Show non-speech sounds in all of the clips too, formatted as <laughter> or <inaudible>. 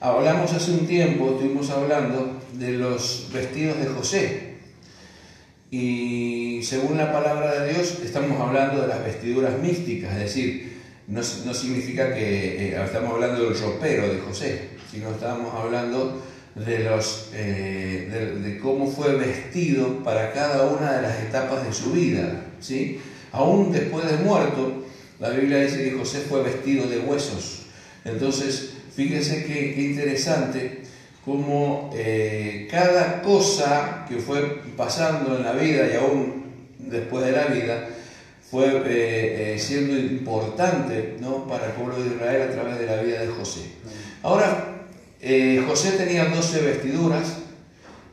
hablamos hace un tiempo, estuvimos hablando de los vestidos de José. Y según la palabra de Dios, estamos hablando de las vestiduras místicas, es decir, no, significa que eh, estamos hablando del ropero de José, sino estamos hablando de, los, eh, de, cómo fue vestido para cada una de las etapas de su vida. ¿sí? Aún después de muerto, la Biblia dice que José fue vestido de huesos. Entonces, fíjense qué, interesante cómo eh, cada cosa que fue pasando en la vida y aún después de la vida, fue eh, siendo importante ¿no? para el pueblo de Israel a través de la vida de José. Ahora, eh, José tenía 12 vestiduras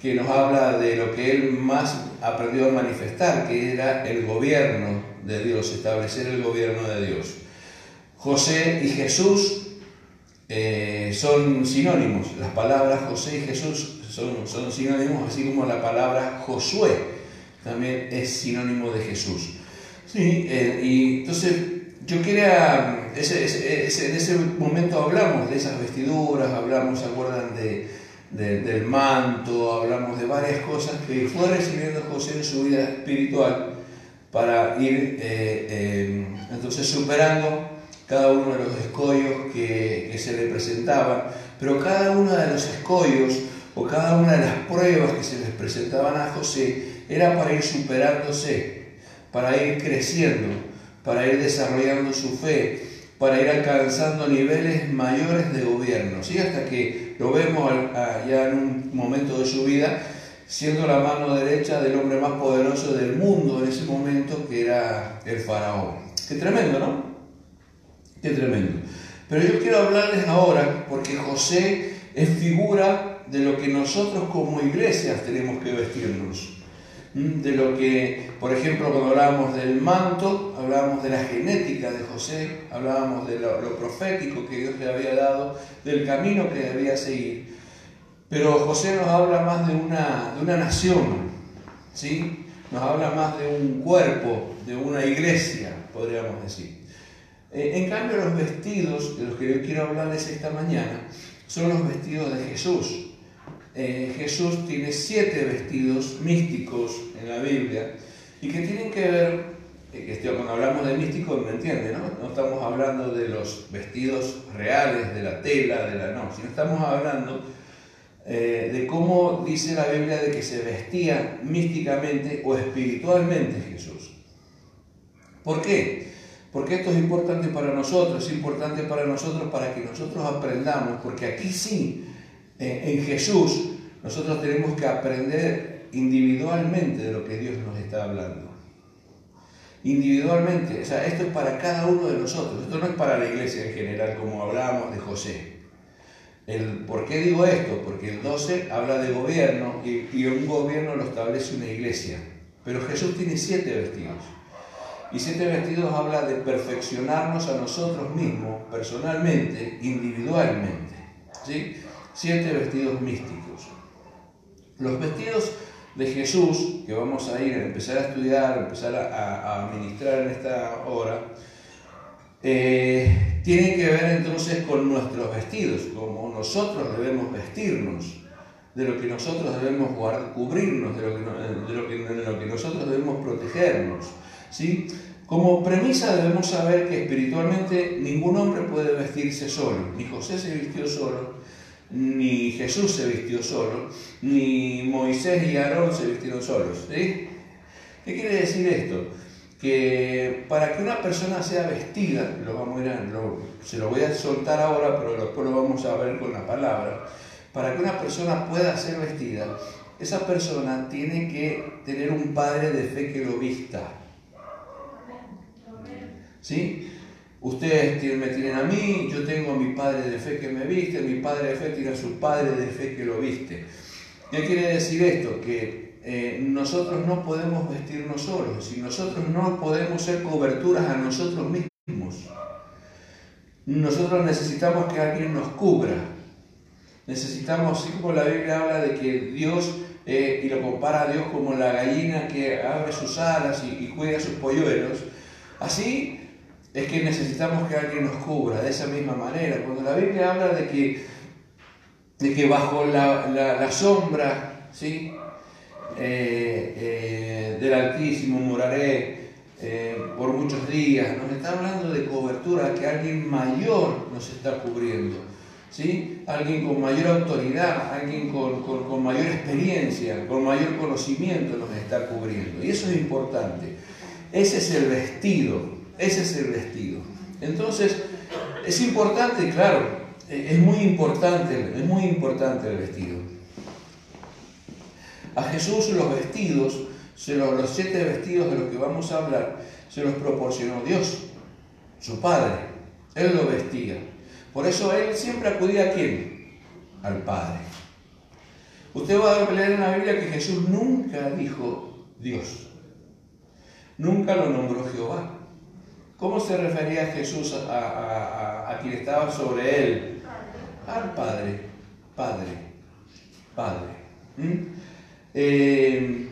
que nos habla de lo que él más aprendió a manifestar, que era el gobierno de Dios, establecer el gobierno de Dios. José y Jesús eh, son sinónimos, las palabras José y Jesús son, son sinónimos, así como la palabra Josué también es sinónimo de Jesús. Sí, eh, y entonces yo quería, ese, en ese momento hablamos de esas vestiduras, hablamos, ¿se acuerdan de, del manto? Hablamos de varias cosas que fue recibiendo José en su vida espiritual para ir eh, entonces superando cada uno de los escollos que, se le presentaban, pero cada uno de los escollos o cada una de las pruebas que se les presentaban a José era para ir superándose, para ir creciendo para ir desarrollando su fe, para ir alcanzando niveles mayores de gobierno, ¿sí? hasta que lo vemos ya en un momento de su vida siendo la mano derecha del hombre más poderoso del mundo en ese momento, que era el faraón. Qué tremendo, ¿no? Qué tremendo. Pero yo quiero hablarles ahora, porque José es figura de lo que nosotros como iglesias tenemos que vestirnos de lo que, por ejemplo, cuando hablábamos del manto, hablábamos de la genética de José, hablábamos de lo, profético que Dios le había dado, del camino que debía seguir. Pero José nos habla más de una, de una nación, ¿sí? nos habla más de un cuerpo, de una iglesia, podríamos decir. Eh, en cambio, los vestidos de los que yo quiero hablarles esta mañana son los vestidos de Jesús. Eh, Jesús tiene siete vestidos místicos en la Biblia y que tienen que ver, eh, que cuando hablamos de místico me entiende, ¿no? No estamos hablando de los vestidos reales, de la tela, de la no, sino estamos hablando de cómo dice la Biblia de que se vestía místicamente o espiritualmente Jesús. ¿Por qué? Porque esto es importante para nosotros, es importante para nosotros para que nosotros aprendamos, porque aquí sí en Jesús, nosotros tenemos que aprender individualmente de lo que Dios nos está hablando. Individualmente, o sea, esto es para cada uno de nosotros, esto no es para la iglesia en general, como hablábamos de José. El, ¿Por qué digo esto? Porque el 12 habla de gobierno y, y un gobierno lo establece una iglesia. Pero Jesús tiene siete vestidos. Y siete vestidos habla de perfeccionarnos a nosotros mismos, personalmente, individualmente. ¿sí? siete vestidos místicos. Los vestidos de Jesús, que vamos a ir a empezar a estudiar, a empezar a, administrar en esta hora, eh, tienen que ver entonces con nuestros vestidos, como nosotros debemos vestirnos, de lo que nosotros debemos cubrirnos, que, de lo que nosotros debemos protegernos. ¿Sí? Como premisa debemos saber que espiritualmente ningún hombre puede vestirse solo, ni José se vistió solo, ni Jesús se vistió solo, ni Moisés y Aarón se vistieron solos. ¿Qué quiere decir esto? Que para que una persona sea vestida, lo vamos a se lo voy a soltar ahora, pero después lo vamos a ver con la palabra, para que una persona pueda ser vestida, esa persona tiene que tener un padre de fe que lo vista. ¿Sí? Ustedes me tienen a mí, yo tengo a mi padre de fe que me viste, mi padre de fe tiene a su padre de fe que lo viste. ¿Qué quiere decir esto? Que eh, nosotros no podemos vestirnos solos, y nosotros no podemos ser coberturas a nosotros mismos. Nosotros necesitamos que alguien nos cubra. Necesitamos, así como la Biblia habla de que Dios, eh, y lo compara a Dios como la gallina que abre sus alas y, y cuida sus polluelos, así es que necesitamos que alguien nos cubra de esa misma manera. Cuando la Biblia habla de que de que bajo la, sombra ¿sí? Eh, eh, del Altísimo moraré eh, por muchos días. Nos está hablando de cobertura, que alguien mayor nos está cubriendo. ¿sí? Alguien con mayor autoridad, alguien con, con mayor experiencia, con mayor conocimiento nos está cubriendo. Y eso es importante. Ese es el vestido, ese es el vestido. Entonces, es importante, claro, es muy importante, es muy importante el vestido. A Jesús los vestidos, los siete vestidos de los que vamos a hablar, se los proporcionó Dios, su Padre. Él lo vestía. Por eso Él siempre acudía a quién? Al Padre. Usted va a leer en la Biblia que Jesús nunca dijo Dios. Nunca lo nombró Jehová. ¿Cómo se refería Jesús a, quien estaba sobre él? Al Padre, Padre, Padre. ¿Mm? Eh,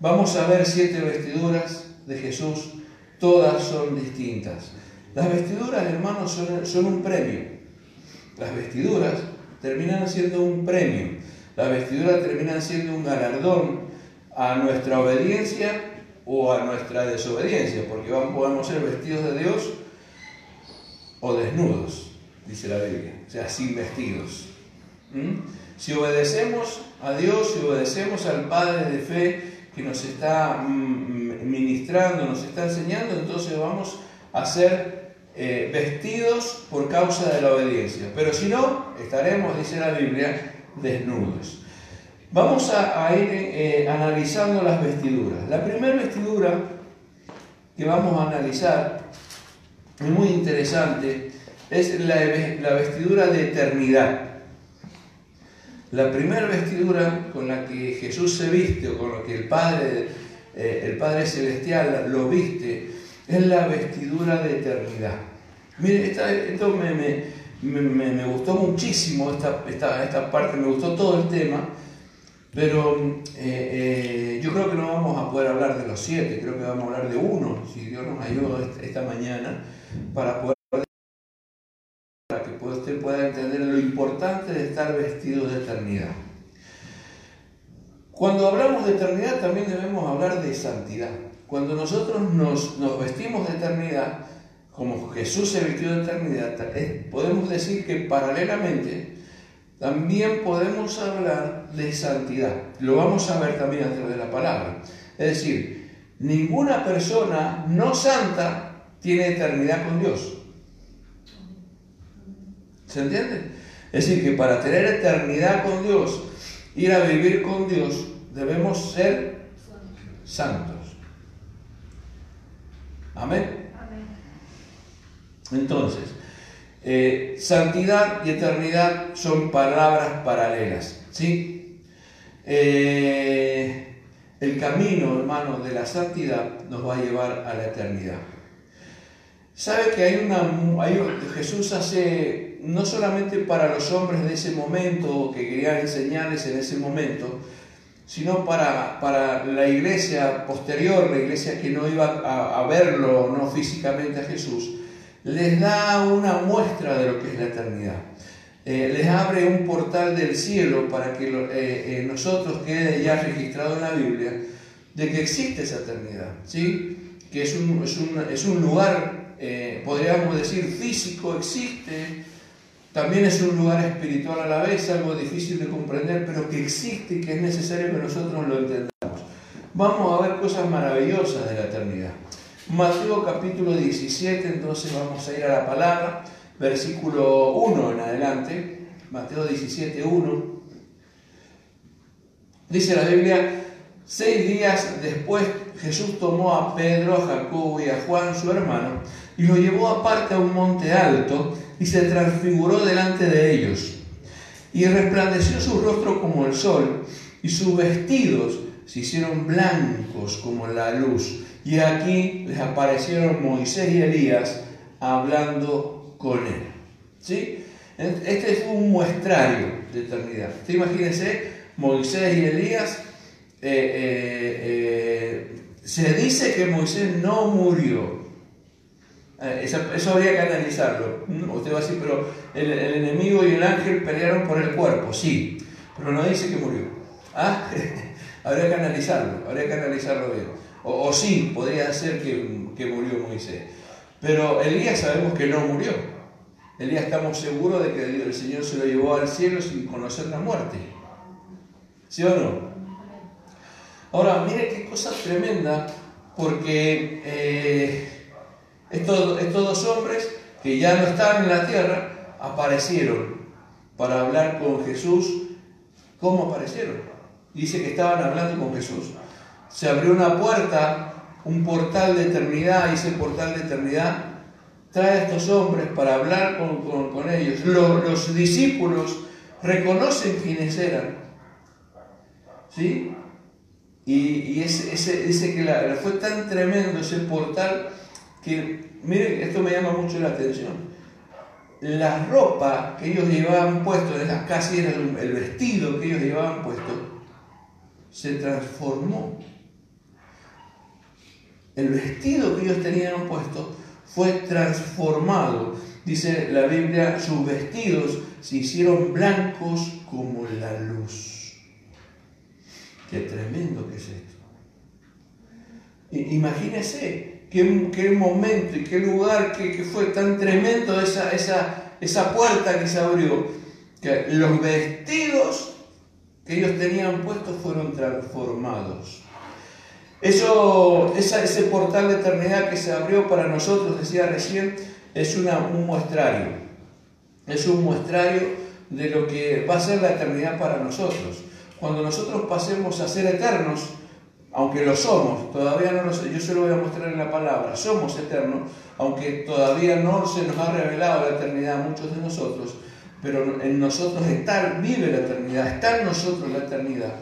vamos a ver siete vestiduras de Jesús, todas son distintas. Las vestiduras, hermanos, son, son un premio. Las vestiduras terminan siendo un premio. Las vestiduras terminan siendo un galardón a nuestra obediencia o a nuestra desobediencia, porque podemos ser vestidos de Dios o desnudos, dice la Biblia, o sea, sin vestidos. ¿Mm? Si obedecemos a Dios, si obedecemos al Padre de fe que nos está mm, ministrando, nos está enseñando, entonces vamos a ser eh, vestidos por causa de la obediencia. Pero si no, estaremos, dice la Biblia, desnudos. Vamos a, ir eh, analizando las vestiduras. La primera vestidura que vamos a analizar, es muy interesante, es la, vestidura de eternidad. La primera vestidura con la que Jesús se viste o con la que el Padre, eh, el Padre Celestial lo viste, es la vestidura de eternidad. Mire, esto me, gustó muchísimo, esta, esta, esta parte, me gustó todo el tema, pero eh, eh, yo creo que no vamos a poder hablar de los siete, creo que vamos a hablar de uno, si Dios nos ayuda esta mañana, para poder para que usted pueda entender lo importante de estar vestido de eternidad. Cuando hablamos de eternidad también debemos hablar de santidad. Cuando nosotros nos, nos vestimos de eternidad, como Jesús se vistió de eternidad, podemos decir que paralelamente también podemos hablar de santidad. Lo vamos a ver también a través de la palabra. Es decir, ninguna persona no santa tiene eternidad con Dios. ¿Se entiende? Es decir, que para tener eternidad con Dios, ir a vivir con Dios, debemos ser santos. Amén. Entonces, eh, santidad y eternidad son palabras paralelas. ¿sí? Eh, el camino, hermano, de la santidad nos va a llevar a la eternidad. ¿Sabe que hay una... Jesús hace, no solamente para los hombres de ese momento, que querían enseñarles en ese momento, sino para, para la iglesia posterior, la iglesia que no iba a, a verlo no físicamente a Jesús, les da una muestra de lo que es la eternidad. Eh, les abre un portal del cielo para que eh, eh, nosotros quede ya registrado en la Biblia de que existe esa eternidad, ¿sí? que es un, es un, es un lugar, podríamos decir, físico, existe, también es un lugar espiritual a la vez, algo difícil de comprender, pero que existe y que es necesario que nosotros lo entendamos. Vamos a ver cosas maravillosas de la eternidad. Mateo capítulo 17, entonces vamos a ir a la palabra, versículo 1 en adelante, Mateo 17, 1. Dice la Biblia, seis días después Jesús tomó a Pedro, a Jacobo y a Juan, su hermano, y lo llevó aparte a un monte alto y se transfiguró delante de ellos. Y resplandeció su rostro como el sol, y sus vestidos se hicieron blancos como la luz. Y aquí les aparecieron Moisés y Elías hablando con él. ¿Sí? Este es un muestrario de eternidad. Imagínense, Moisés y Elías, eh, eh, eh, se dice que Moisés no murió. Eso, habría que analizarlo. Usted va a decir, pero el, el, enemigo y el ángel pelearon por el cuerpo, sí, pero no dice que murió. ¿Ah? <laughs> habría que analizarlo, habría que analizarlo bien. O, sí, podría ser que, que, murió Moisés. Pero Elías sabemos que no murió. Elías estamos seguros de que el Señor se lo llevó al cielo sin conocer la muerte. ¿Sí o no? Ahora, mire qué cosa tremenda, porque eh, estos, estos dos hombres que ya no estaban en la tierra, aparecieron para hablar con Jesús. ¿Cómo aparecieron? Dice que estaban hablando con Jesús. Se abrió una puerta, un portal de eternidad, y ese portal de eternidad trae a estos hombres para hablar con, ellos. Los, los, discípulos reconocen quiénes eran. ¿Sí? Y, ese, ese, que fue tan tremendo ese portal que, miren, esto me llama mucho la atención. La ropa que ellos llevaban puesto, casi era el vestido que ellos llevaban puesto, se transformó. El vestido que ellos tenían puesto fue transformado. Dice la Biblia, sus vestidos se hicieron blancos como la luz. Qué tremendo que es esto. Imagínese qué, qué momento y qué lugar que, fue tan tremendo esa, esa, esa puerta que se abrió. Que los vestidos que ellos tenían puestos fueron transformados. Eso, ese portal de eternidad que se abrió para nosotros, decía recién, es un muestrario. Es un muestrario de lo que va a ser la eternidad para nosotros cuando nosotros pasemos a ser eternos, aunque lo somos, todavía no lo sé, yo se lo voy a mostrar en la palabra, somos eternos, aunque todavía no se nos ha revelado la eternidad a muchos de nosotros, pero en nosotros está, vive la eternidad, está en nosotros la eternidad.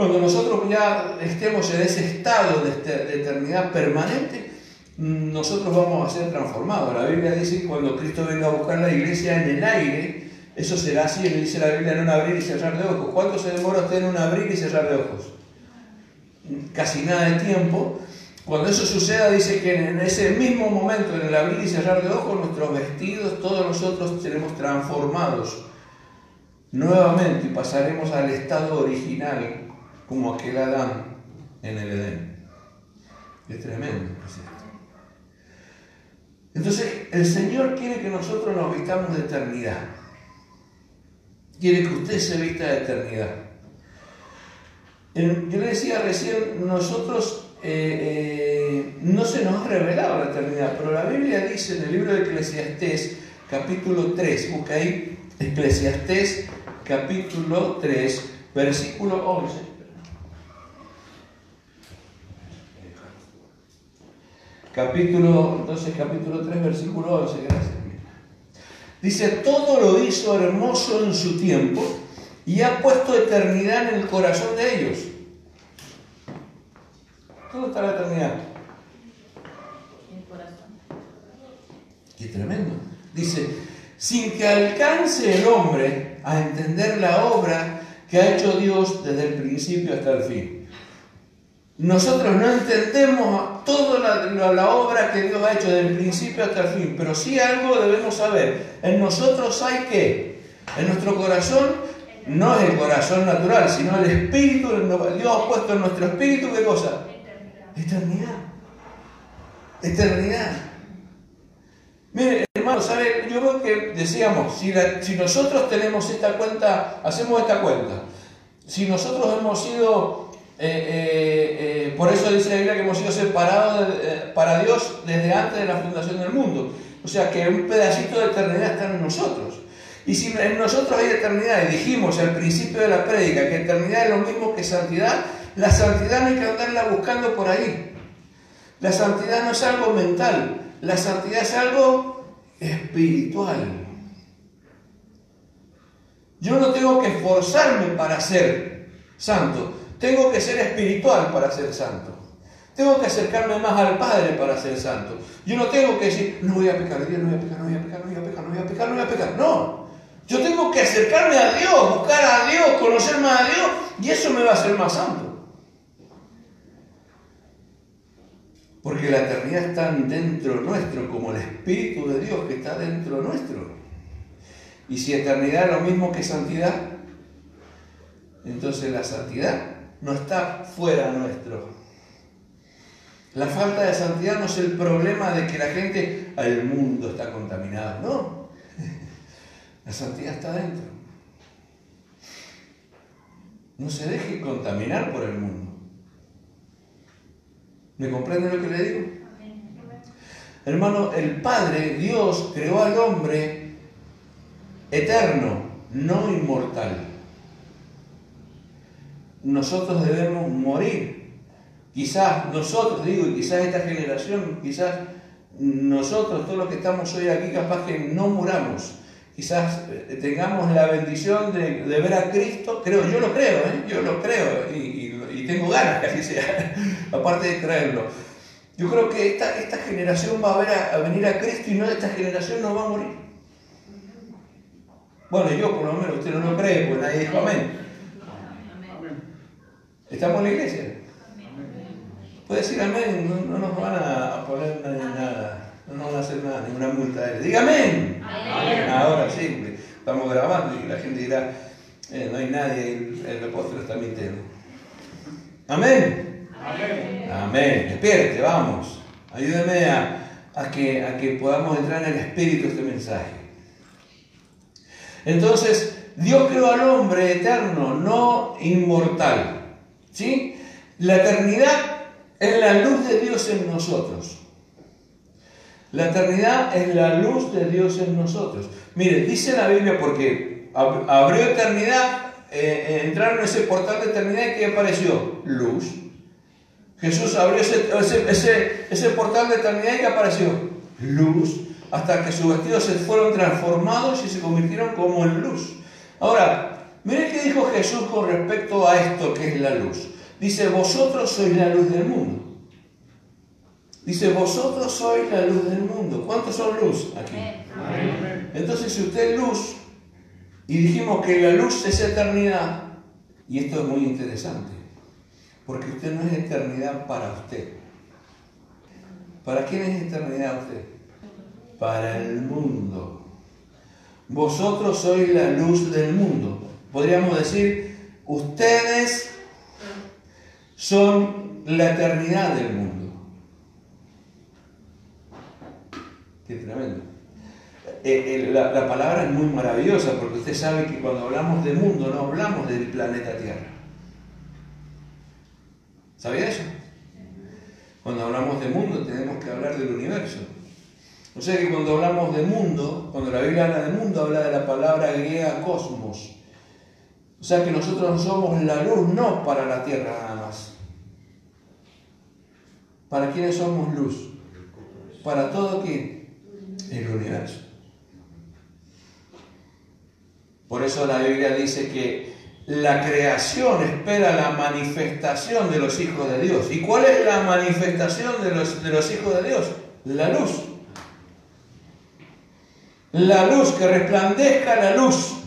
Cuando nosotros ya estemos en ese estado de, este, de eternidad permanente, nosotros vamos a ser transformados. La Biblia dice que cuando Cristo venga a buscar la iglesia en el aire, eso será así, le dice la Biblia, en un abrir y cerrar de ojos. ¿Cuánto se demora usted en un abrir y cerrar de ojos? Casi nada de tiempo. Cuando eso suceda, dice que en ese mismo momento, en el abrir y cerrar de ojos, nuestros vestidos, todos nosotros seremos transformados nuevamente y pasaremos al estado original, como aquel Adán en el Edén. Es tremendo, Entonces, el Señor quiere que nosotros nos vistamos de eternidad quiere que usted se vista de eternidad. Yo le decía recién, nosotros eh, eh, no se nos ha revelado la eternidad, pero la Biblia dice en el libro de Eclesiastés, capítulo 3, busca ahí Eclesiastés, capítulo 3, versículo 11. Capítulo, entonces capítulo 3, versículo 11, gracias. Dice, todo lo hizo hermoso en su tiempo y ha puesto eternidad en el corazón de ellos. ¿Dónde está la eternidad? En el corazón. Qué tremendo. Dice, sin que alcance el hombre a entender la obra que ha hecho Dios desde el principio hasta el fin. Nosotros no entendemos toda la, obra que Dios ha hecho desde el principio hasta el fin, pero sí algo debemos saber. En nosotros hay que, en nuestro corazón, no es el corazón natural, sino el espíritu, Dios ha puesto en nuestro espíritu, ¿qué cosa? Eternidad. Eternidad. Mire, hermano, ¿sabe? Yo creo que decíamos, si nosotros tenemos esta cuenta, hacemos esta cuenta, si nosotros hemos sido eh, eh, eh, por eso dice la Biblia que hemos sido separados para Dios desde antes de la fundación del mundo. O sea que un pedacito de eternidad está en nosotros. Y si en nosotros hay eternidad, y dijimos al principio de la prédica que eternidad es lo mismo que santidad, la santidad no hay que andarla buscando por ahí. La santidad no es algo mental, la santidad es algo espiritual. Yo no tengo que esforzarme para ser santo. Tengo que ser espiritual para ser santo. Tengo que acercarme más al Padre para ser santo. Yo no tengo que decir, no voy a pecar, no voy a pecar, no voy a pecar, no voy a pecar, no voy a pecar, no voy a pecar. No. Yo tengo que acercarme a Dios, buscar a Dios, conocer más a Dios, y eso me va a hacer más santo. Porque la eternidad está dentro nuestro, como el Espíritu de Dios que está dentro nuestro. Y si eternidad es lo mismo que santidad, entonces la santidad no está fuera nuestro. La falta de santidad no es el problema de que la gente, el mundo está contaminado, no. <laughs> La santidad está dentro. No se deje contaminar por el mundo. ¿Me comprende lo que le digo? Hermano, el Padre, Dios, creó al hombre eterno, no inmortal. Nosotros debemos morir. Quizás nosotros, digo, y quizás esta generación, quizás nosotros, todos los que estamos hoy aquí, capaz que no muramos. Quizás eh, tengamos la bendición de, ver a Cristo, creo, yo lo creo, ¿eh? yo lo creo, y, tengo ganas que así sea, <laughs> aparte de creerlo. Yo creo que esta, esta generación va a, ver a, venir a Cristo y no esta generación no va a morir. Bueno, yo por lo menos, usted no lo cree, pues nadie dijo amén. ¿Estamos en la iglesia? Puede decir amén, no, nos van a poner nada, no nos van a hacer nada, ninguna multa. Diga amén. Ahora sí, estamos grabando y la gente dirá, eh, no hay nadie, el, el apóstol está mintiendo. Amén. Amén. Amén. Despierte, vamos. Ayúdeme a, que, a que podamos entrar en el espíritu de este mensaje. Entonces, Dios creó al hombre eterno, no inmortal. ¿Sí? La eternidad es la luz de Dios en nosotros. La eternidad es la luz de Dios en nosotros. Mire, dice la Biblia porque abrió eternidad eh, eh, entraron en ese portal de eternidad y ¿qué apareció? Luz. Jesús abrió ese, ese, portal de eternidad y ¿qué apareció? Luz. Hasta que sus vestidos se fueron transformados y se convirtieron como en luz. Ahora, miren qué dijo Jesús con respecto a esto que es la luz. Dice, vosotros sois la luz del mundo. Dice, vosotros sois la luz del mundo. ¿Cuántos son luz aquí? Entonces, si usted es luz, y dijimos que la luz es eternidad. Y esto es muy interesante. Porque usted no es eternidad para usted. ¿Para quién es eternidad usted? Para el mundo. Vosotros sois la luz del mundo. Podríamos decir, ustedes son la eternidad del mundo. Qué tremendo. Eh, eh, la, palabra es muy maravillosa porque usted sabe que cuando hablamos de mundo no hablamos del planeta Tierra. ¿Sabía eso? Cuando hablamos de mundo tenemos que hablar del universo. O sea que cuando hablamos de mundo, cuando la Biblia habla de mundo, habla de la palabra griega cosmos. O sea que nosotros somos la luz no para la Tierra nada más. ¿Para quiénes somos luz? Para todo qué? El universo. Por eso la Biblia dice que la creación espera la manifestación de los hijos de Dios. ¿Y cuál es la manifestación de los, de los hijos de Dios? La luz. La luz, que resplandezca la luz.